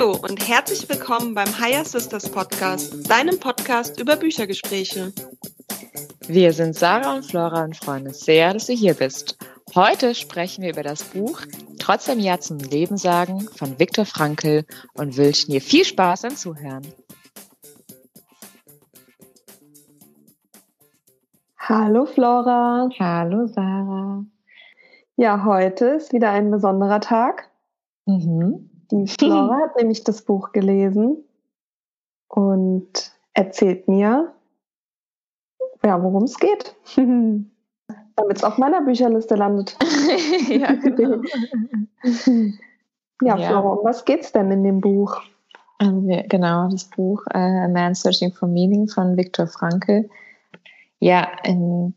Hallo und herzlich willkommen beim Higher Sisters Podcast, deinem Podcast über Büchergespräche. Wir sind Sarah und Flora und freuen uns sehr, dass du hier bist. Heute sprechen wir über das Buch Trotzdem Ja zum Leben sagen von Viktor Frankl und wünschen dir viel Spaß beim Zuhören. Hallo Flora. Hallo Sarah. Ja, heute ist wieder ein besonderer Tag. Mhm. Die Flora hat nämlich das Buch gelesen und erzählt mir, ja, worum es geht. Damit es auf meiner Bücherliste landet. ja, genau. ja, Flora, um was geht's denn in dem Buch? Also genau, das Buch uh, A Man Searching for Meaning von Viktor Frankl. Ja, in,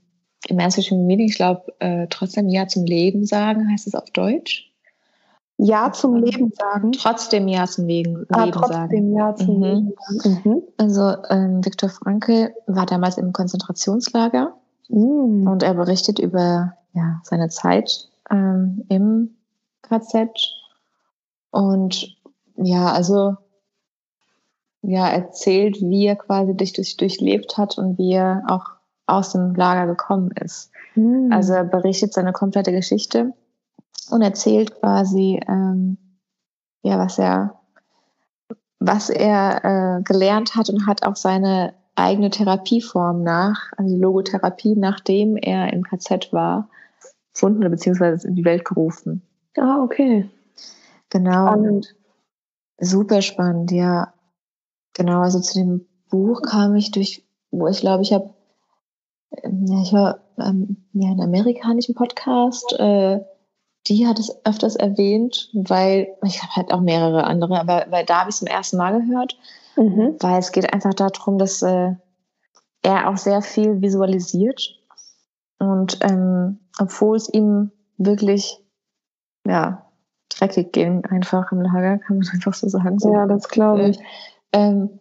im Man Searching for Meaning, ich glaube, äh, trotzdem Ja zum Leben sagen, heißt es auf Deutsch. Ja zum Leben sagen. Trotzdem Ja zum Leben, ah, Leben trotzdem sagen. Ja zum mhm. Leben sagen. Mhm. Also ähm, Viktor Frankl war damals im Konzentrationslager mhm. und er berichtet über ja, seine Zeit ähm, im KZ. Und ja, also ja, erzählt, wie er quasi dich durch, durchlebt hat und wie er auch aus dem Lager gekommen ist. Mhm. Also er berichtet seine komplette Geschichte und erzählt quasi, ähm, ja, was er, was er äh, gelernt hat und hat auch seine eigene Therapieform nach, also die Logotherapie, nachdem er im KZ war, gefunden beziehungsweise in die Welt gerufen. Ah, okay. Genau. Spannend. Super spannend, ja. Genau, also zu dem Buch kam ich durch, wo ich glaube, ich habe, ja, ich war ähm, ja, einen amerikanischen Podcast, äh, die hat es öfters erwähnt, weil, ich habe halt auch mehrere andere, aber weil da habe ich es zum ersten Mal gehört, mhm. weil es geht einfach darum, dass äh, er auch sehr viel visualisiert und ähm, obwohl es ihm wirklich, ja, dreckig ging, einfach im Lager, kann man einfach so sagen. So, ja, das glaube ich. Ähm,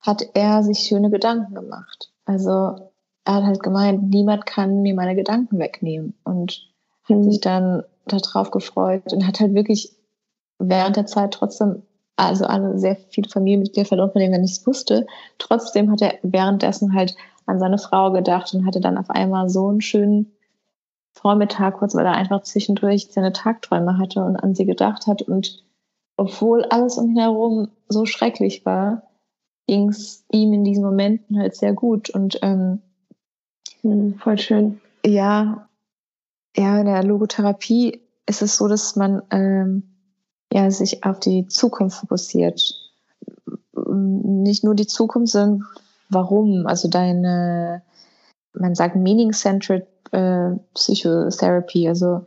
hat er sich schöne Gedanken gemacht. Also er hat halt gemeint, niemand kann mir meine Gedanken wegnehmen und mhm. sich dann darauf gefreut und hat halt wirklich während der Zeit trotzdem, also alle sehr viele Familienmitglieder verloren, von denen er nichts wusste. Trotzdem hat er währenddessen halt an seine Frau gedacht und hatte dann auf einmal so einen schönen Vormittag kurz, weil er einfach zwischendurch seine Tagträume hatte und an sie gedacht hat. Und obwohl alles um ihn herum so schrecklich war, ging es ihm in diesen Momenten halt sehr gut. Und ähm, hm, voll schön. Ja, ja, in der Logotherapie ist es so, dass man ähm, ja, sich auf die Zukunft fokussiert. Nicht nur die Zukunft, sondern warum. Also deine, man sagt Meaning-Centered äh, Psychotherapy, also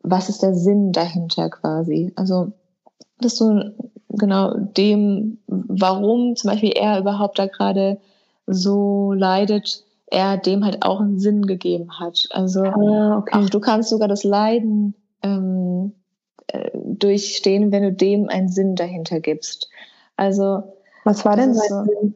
was ist der Sinn dahinter quasi? Also, dass du genau dem, warum zum Beispiel er überhaupt da gerade so leidet, er dem halt auch einen Sinn gegeben hat. Also ah, okay. auch du kannst sogar das Leiden ähm, äh, durchstehen, wenn du dem einen Sinn dahinter gibst. Also was war denn sein so, Sinn?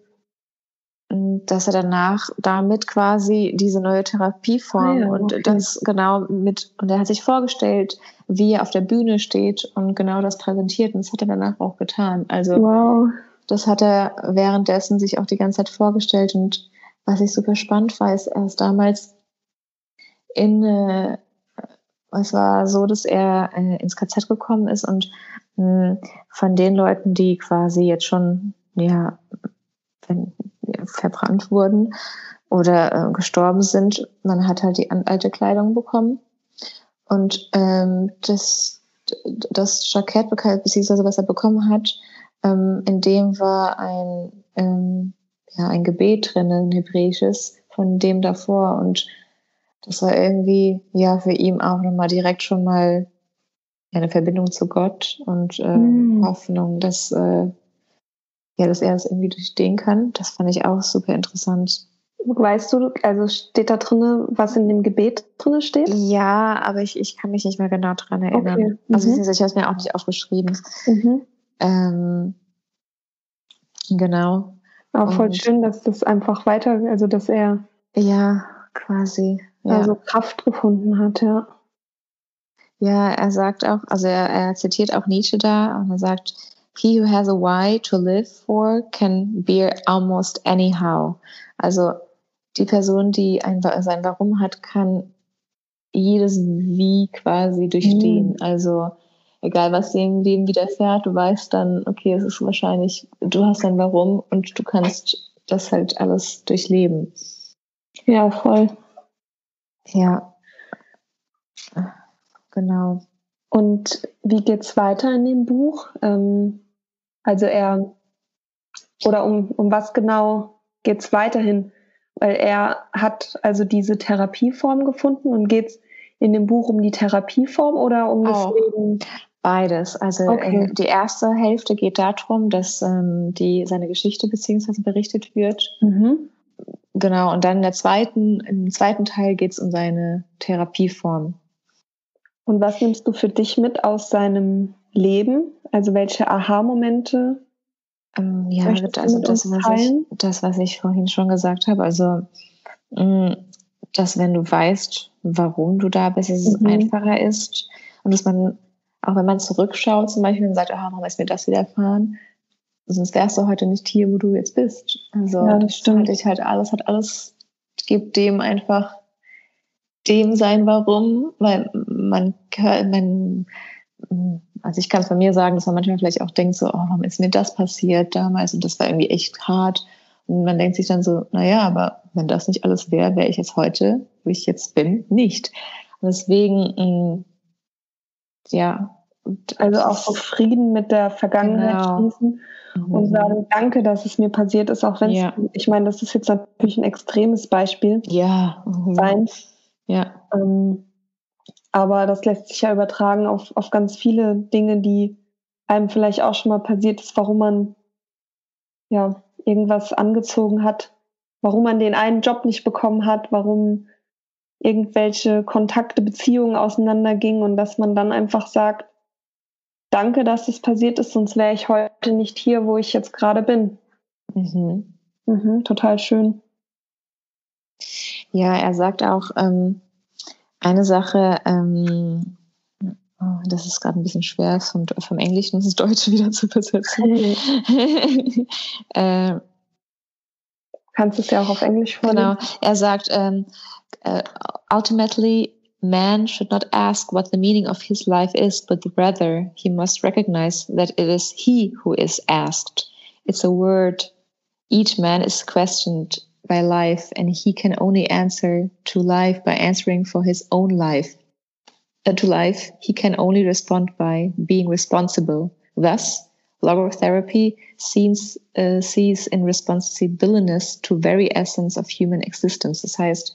Dass er danach damit quasi diese neue Therapieform ah, ja, und okay. das genau mit und er hat sich vorgestellt, wie er auf der Bühne steht und genau das präsentiert und das hat er danach auch getan. Also wow. das hat er währenddessen sich auch die ganze Zeit vorgestellt und was ich super spannend war, ist erst damals in, äh, es war so, dass er äh, ins KZ gekommen ist und mh, hm, von den Leuten, die quasi jetzt schon, ja, wenn, ja verbrannt wurden oder äh, gestorben sind, man hat halt die alte Kleidung bekommen. Und ähm, das, das Jackett, beziehungsweise was er bekommen hat, ähm, in dem war ein ähm, ja, ein Gebet drin, ein hebräisches von dem davor. Und das war irgendwie, ja, für ihn auch nochmal direkt schon mal eine Verbindung zu Gott und äh, mm. Hoffnung, dass, äh, ja, dass er das irgendwie durchstehen kann. Das fand ich auch super interessant. Weißt du, also steht da drinne, was in dem Gebet drinne steht? Ja, aber ich, ich kann mich nicht mehr genau dran erinnern. Okay. Mhm. Also ich habe es mir auch nicht aufgeschrieben. Mhm. Ähm, genau. Auch voll schön, dass das einfach weiter, also dass er ja quasi ja. also Kraft gefunden hat, ja. Ja, er sagt auch, also er, er zitiert auch Nietzsche da und er sagt, he who has a why to live for can bear almost anyhow. Also die Person, die ein, sein Warum hat, kann jedes Wie quasi durchstehen. Mhm. Also egal was dir im Leben widerfährt, du weißt dann, okay, es ist wahrscheinlich, du hast ein Warum und du kannst das halt alles durchleben. Ja, voll. Ja. Genau. Und wie geht's weiter in dem Buch? Ähm, also er, oder um, um was genau geht's weiterhin? Weil er hat also diese Therapieform gefunden und geht's in dem Buch um die Therapieform oder um das Leben? Beides. Also okay. äh, die erste Hälfte geht darum, dass ähm, die, seine Geschichte beziehungsweise berichtet wird. Mhm. Genau, und dann in der zweiten, im zweiten Teil geht es um seine Therapieform. Und was nimmst du für dich mit aus seinem Leben? Also welche Aha-Momente? Ähm, ja, also das was, ich, das, was ich vorhin schon gesagt habe. Also, mh, mm, dass wenn du weißt, warum du da bist, es mhm. einfacher ist und dass man auch wenn man zurückschaut zum Beispiel und sagt, ah, warum ist mir das widerfahren? Sonst wärst du heute nicht hier, wo du jetzt bist. Also ja, das stimmt. Hatte ich halt alles, hat alles, gibt dem einfach dem sein Warum, weil man, man also ich kann es von mir sagen, dass man manchmal vielleicht auch denkt so, oh, warum ist mir das passiert damals und das war irgendwie echt hart. Und man denkt sich dann so, naja, aber wenn das nicht alles wäre, wäre ich jetzt heute, wo ich jetzt bin, nicht. Und deswegen ja. Also auch so Frieden mit der Vergangenheit genau. schließen mhm. und sagen, danke, dass es mir passiert ist, auch wenn ja. ich meine, das ist jetzt natürlich ein extremes Beispiel ja. Mhm. sein. Ja. Ähm, aber das lässt sich ja übertragen auf, auf ganz viele Dinge, die einem vielleicht auch schon mal passiert ist, warum man ja irgendwas angezogen hat, warum man den einen Job nicht bekommen hat, warum irgendwelche Kontakte, Beziehungen auseinandergingen und dass man dann einfach sagt, danke, dass es passiert ist, sonst wäre ich heute nicht hier, wo ich jetzt gerade bin. Mhm. Mhm, total schön. Ja, er sagt auch ähm, eine Sache, ähm, oh, das ist gerade ein bisschen schwer, vom, vom Englischen ins Deutsche wieder zu übersetzen. äh, Kannst du es ja auch auf Englisch vorlesen? Genau, er sagt, ähm, uh, ultimately, man should not ask what the meaning of his life is, but rather he must recognize that it is he who is asked. It's a word. Each man is questioned by life, and he can only answer to life by answering for his own life. Uh, to life, he can only respond by being responsible. Thus, logotherapy sees, uh, sees in responsibility to very essence of human existence. Das heißt,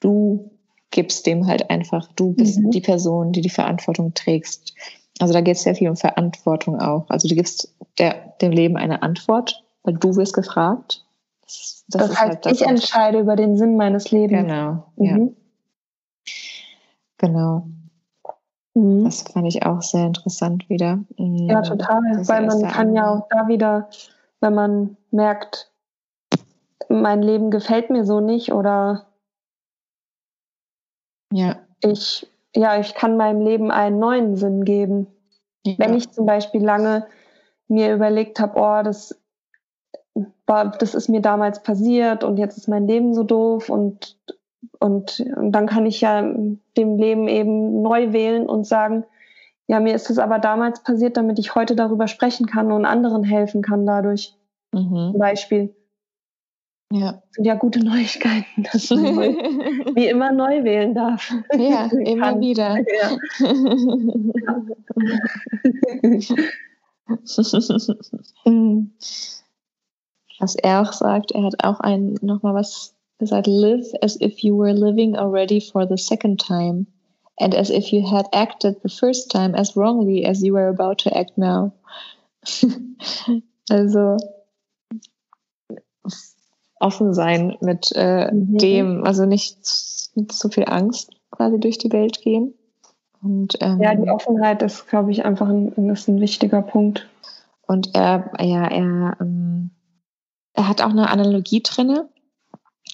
du gibst dem halt einfach, du bist mhm. die Person, die die Verantwortung trägst. Also da geht es sehr viel um Verantwortung auch. Also du gibst der, dem Leben eine Antwort, weil du wirst gefragt. Das, das, das heißt, halt das ich entscheide über den Sinn meines Lebens. Genau, mhm. ja. Genau. Mhm. Das fand ich auch sehr interessant wieder. Mhm. Ja, total. Weil man kann ja auch da wieder, wenn man merkt, mein Leben gefällt mir so nicht oder ja. Ich, ja, ich kann meinem Leben einen neuen Sinn geben. Ja. Wenn ich zum Beispiel lange mir überlegt habe, oh, das war, das ist mir damals passiert und jetzt ist mein Leben so doof und, und, und dann kann ich ja dem Leben eben neu wählen und sagen, ja, mir ist es aber damals passiert, damit ich heute darüber sprechen kann und anderen helfen kann dadurch. Mhm. Zum Beispiel. Ja. Sind ja gute Neuigkeiten, dass man wie immer neu wählen darf. Ja, immer wieder. Ja. was er auch sagt, er hat auch ein nochmal was gesagt, live as if you were living already for the second time and as if you had acted the first time as wrongly as you were about to act now. also offen sein mit äh, mhm. dem, also nicht so viel Angst quasi durch die Welt gehen. Und, ähm, ja, die Offenheit ist, glaube ich, einfach ein, ist ein wichtiger Punkt. Und er, ja, er, ähm, er hat auch eine Analogie drinne.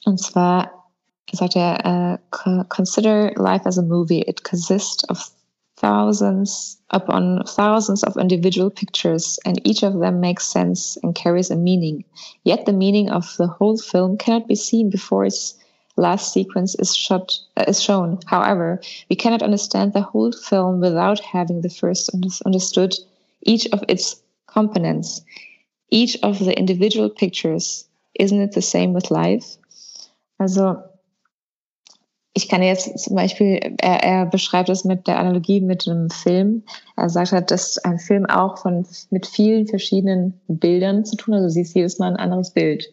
Und zwar sagt er, uh, consider life as a movie. It consists of thousands upon thousands of individual pictures, and each of them makes sense and carries a meaning. Yet the meaning of the whole film cannot be seen before its last sequence is shot uh, is shown. However, we cannot understand the whole film without having the first understood each of its components, each of the individual pictures. Isn't it the same with life? Also ich kann jetzt zum Beispiel, er, er beschreibt es mit der Analogie mit einem Film. Er sagt halt, dass ein Film auch von mit vielen verschiedenen Bildern zu tun hat. Also du siehst jedes Mal ein anderes Bild.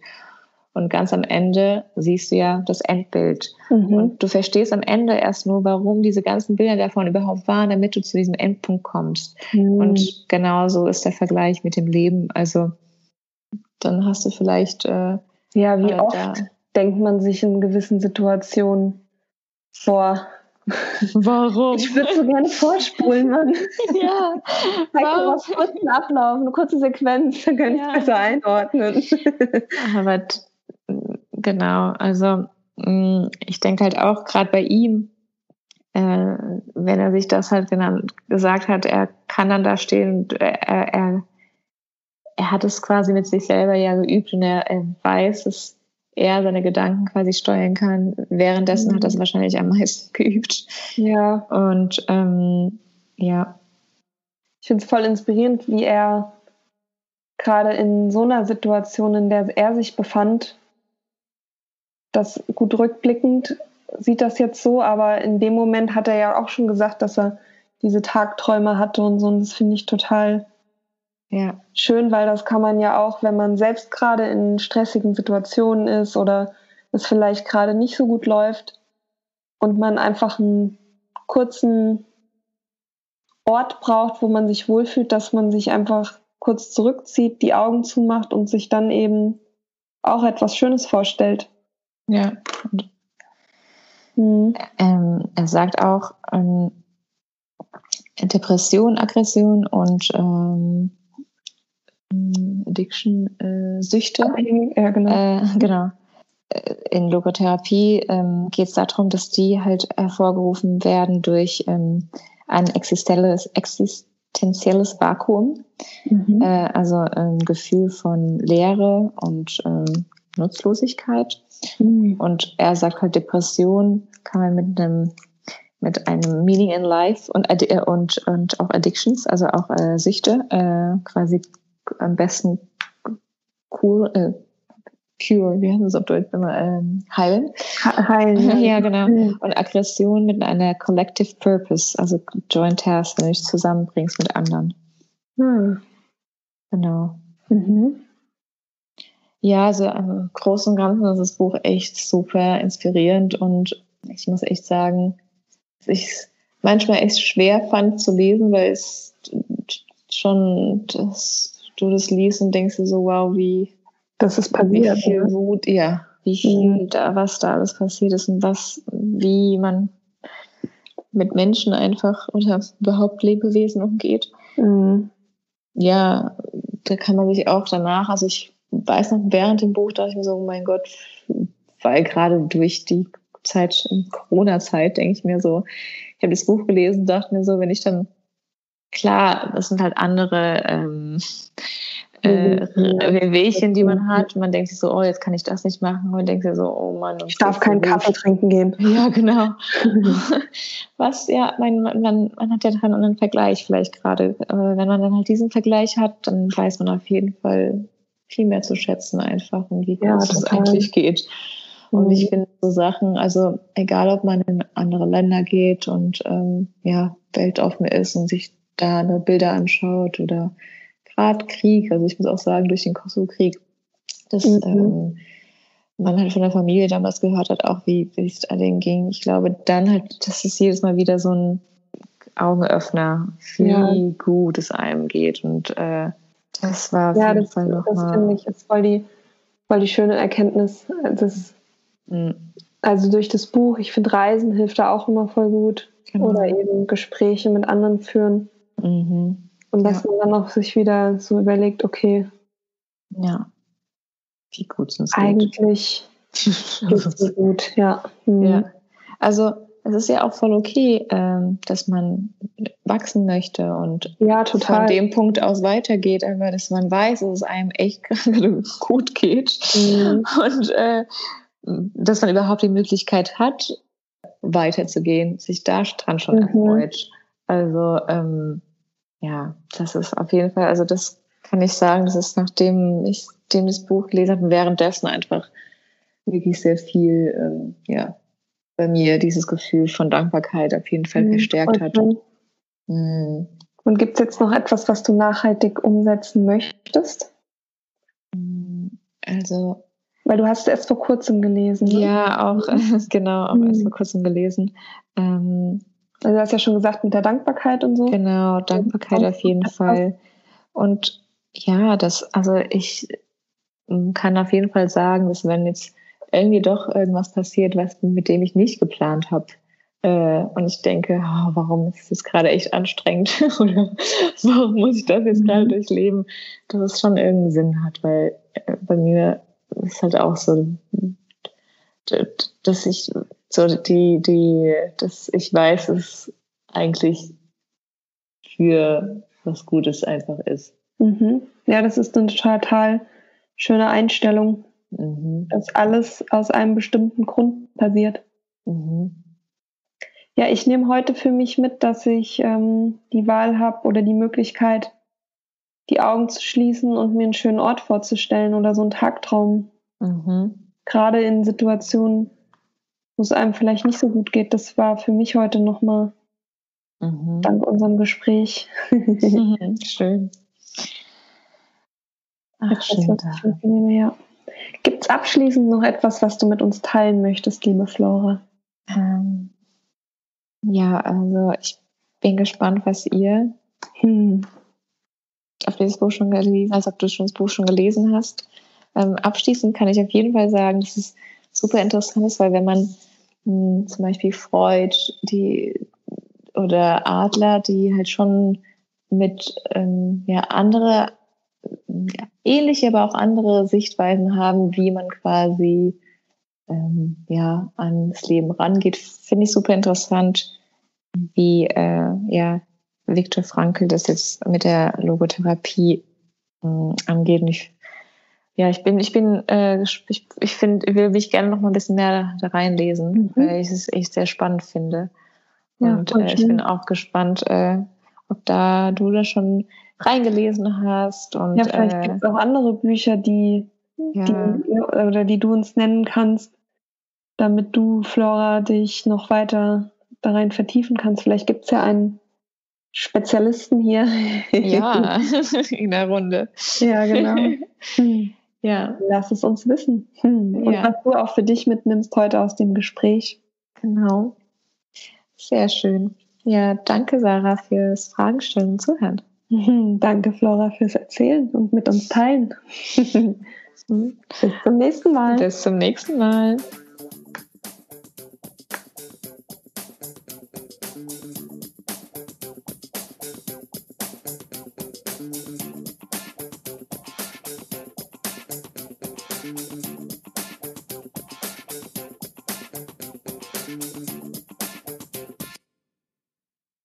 Und ganz am Ende siehst du ja das Endbild. Mhm. Und du verstehst am Ende erst nur, warum diese ganzen Bilder davon überhaupt waren, damit du zu diesem Endpunkt kommst. Mhm. Und genauso ist der Vergleich mit dem Leben. Also dann hast du vielleicht. Äh, ja, wie äh, oft denkt man sich in gewissen Situationen, vor. Warum? Ich würde so gerne vorspulen, Mann. Ja. Mir was kurzen Ablauf, eine kurze Sequenz, dann kann ich ja. besser einordnen. Aber genau, also mm, ich denke halt auch gerade bei ihm, äh, wenn er sich das halt genannt, gesagt hat, er kann dann da stehen und er, er, er hat es quasi mit sich selber ja geübt und er, er weiß es er seine Gedanken quasi steuern kann. Währenddessen mhm. hat er es wahrscheinlich am meisten geübt. Ja. Und ähm, ja. Ich finde es voll inspirierend, wie er gerade in so einer Situation, in der er sich befand, das gut rückblickend sieht das jetzt so, aber in dem Moment hat er ja auch schon gesagt, dass er diese Tagträume hatte und so. Und das finde ich total ja. schön, weil das kann man ja auch, wenn man selbst gerade in stressigen Situationen ist oder es vielleicht gerade nicht so gut läuft und man einfach einen kurzen Ort braucht, wo man sich wohlfühlt, dass man sich einfach kurz zurückzieht, die Augen zumacht und sich dann eben auch etwas Schönes vorstellt. Ja. Mhm. Ähm, er sagt auch, ähm, Depression, Aggression und ähm, Addiction, äh. Ja, genau. Äh, genau. Äh, in Logotherapie ähm, geht es darum, dass die halt hervorgerufen werden durch ähm, ein existenzielles, existenzielles Vakuum, mhm. äh, also ein Gefühl von Leere und ähm, Nutzlosigkeit. Mhm. Und er sagt halt, Depression kann man mit einem mit einem Meaning in Life und, äh, und, und auch Addictions, also auch äh, Süchte, äh, quasi am besten Kur, äh, Cure, wie heißt es auf Deutsch immer, ähm, heilen. Heilen. ja, genau. Und Aggression mit einer Collective Purpose, also Joint Task, wenn du dich zusammenbringst mit anderen. Hm. Genau. Mhm. Ja, also im Großen und Ganzen ist das Buch echt super inspirierend und ich muss echt sagen, dass ich es manchmal echt schwer fand zu lesen, weil es schon das du das liest und denkst dir so, wow, wie das ist passiert. Wie viel Wut, ja, wie viel mhm. da, was da alles passiert ist und was, wie man mit Menschen einfach oder überhaupt Lebewesen umgeht. Mhm. Ja, da kann man sich auch danach, also ich weiß noch, während dem Buch dachte ich mir so, oh mein Gott, weil gerade durch die Zeit, Corona-Zeit, denke ich mir so, ich habe das Buch gelesen, dachte mir so, wenn ich dann klar, das sind halt andere ähm, äh, Wehwehchen, die man hat. Man denkt sich so, oh, jetzt kann ich das nicht machen. Man denkt sich so, oh Mann. Ich darf keinen Kaffee trinken gehen. Ja, genau. Was, ja, man, man, man hat ja dann einen Vergleich vielleicht gerade. Aber wenn man dann halt diesen Vergleich hat, dann weiß man auf jeden Fall viel mehr zu schätzen einfach und wie ja, es eigentlich geht. Und mhm. ich finde so Sachen, also egal ob man in andere Länder geht und ähm, ja, weltoffen ist und sich da eine Bilder anschaut oder gerade Krieg, also ich muss auch sagen, durch den Kosovo-Krieg, dass mhm. ähm, man halt von der Familie damals gehört hat, auch wie, es denen ging. Ich glaube dann halt, das ist jedes Mal wieder so ein Augenöffner, wie ja. gut es einem geht. Und äh, das war auf ja, jeden das, Fall nochmal. Das finde ich ist voll die, voll die schöne Erkenntnis. Das, mhm. Also durch das Buch, ich finde Reisen hilft da auch immer voll gut. Genau. Oder eben Gespräche mit anderen führen. Mhm. Und dass ja. man dann auch sich wieder so überlegt, okay. Ja. Wie gut sind es Eigentlich geht es so gut, ja. Mhm. ja. Also es ist ja auch voll okay, ähm, dass man wachsen möchte und ja, von dem Punkt aus weitergeht, aber dass man weiß, dass es einem echt gerade gut geht mhm. und äh, dass man überhaupt die Möglichkeit hat, weiterzugehen, sich da dran schon mhm. erfreut. Also ähm, ja, das ist auf jeden Fall, also das kann ich sagen, das ist nachdem ich dem das Buch gelesen habe, währenddessen einfach wirklich sehr viel, ähm, ja, bei mir dieses Gefühl von Dankbarkeit auf jeden Fall mhm. verstärkt hat. Mhm. Und gibt es jetzt noch etwas, was du nachhaltig umsetzen möchtest? Mhm. Also. Weil du hast es erst vor kurzem gelesen. Ne? Ja, auch, genau, auch erst mhm. vor kurzem gelesen. Ähm, also du hast ja schon gesagt mit der Dankbarkeit und so. Genau, Dankbarkeit auf jeden Fall. Und ja, das, also ich kann auf jeden Fall sagen, dass wenn jetzt irgendwie doch irgendwas passiert, was mit dem ich nicht geplant habe, äh, und ich denke, oh, warum ist das gerade echt anstrengend oder warum muss ich das jetzt gerade mhm. durchleben, dass es schon irgendeinen Sinn hat, weil äh, bei mir ist halt auch so, dass ich so die, die, dass ich weiß, dass eigentlich für was Gutes einfach ist. Mhm. Ja, das ist eine total schöne Einstellung, mhm. dass alles aus einem bestimmten Grund passiert. Mhm. Ja, ich nehme heute für mich mit, dass ich ähm, die Wahl habe oder die Möglichkeit, die Augen zu schließen und mir einen schönen Ort vorzustellen oder so einen Tagtraum. Mhm. Gerade in Situationen, wo es einem vielleicht nicht so gut geht. Das war für mich heute nochmal mhm. dank unserem Gespräch. Schön. Ach, schön. Ja. Gibt es abschließend noch etwas, was du mit uns teilen möchtest, liebe Flora? Ähm, ja, also ich bin gespannt, was ihr hm, auf dieses Buch schon gelesen, als ob du schon das Buch schon gelesen hast. Ähm, abschließend kann ich auf jeden Fall sagen, dass es super interessant ist, weil wenn man zum Beispiel Freud die, oder Adler, die halt schon mit ähm, ja, andere, ja, ähnliche, aber auch andere Sichtweisen haben, wie man quasi ähm, ja, ans Leben rangeht, finde ich super interessant, wie äh, ja, Viktor Frankl das jetzt mit der Logotherapie äh, angeht. Und ich ja, ich bin, ich bin, äh, ich, ich finde, ich will mich gerne noch mal ein bisschen mehr da reinlesen, mhm. weil ich es echt sehr spannend finde. Und ja, äh, ich bin auch gespannt, äh, ob da du da schon reingelesen hast. Und, ja, vielleicht äh, gibt es auch andere Bücher, die, ja. die, oder die du uns nennen kannst, damit du, Flora, dich noch weiter da rein vertiefen kannst. Vielleicht gibt es ja einen Spezialisten hier. Ja, in der Runde. Ja, genau. Hm. Ja. Lass es uns wissen. Hm. Und ja. was du auch für dich mitnimmst heute aus dem Gespräch. Genau. Sehr schön. Ja, danke Sarah fürs Fragen stellen und zuhören. Mhm, danke Flora fürs Erzählen und mit uns teilen. Bis zum nächsten Mal. Bis zum nächsten Mal.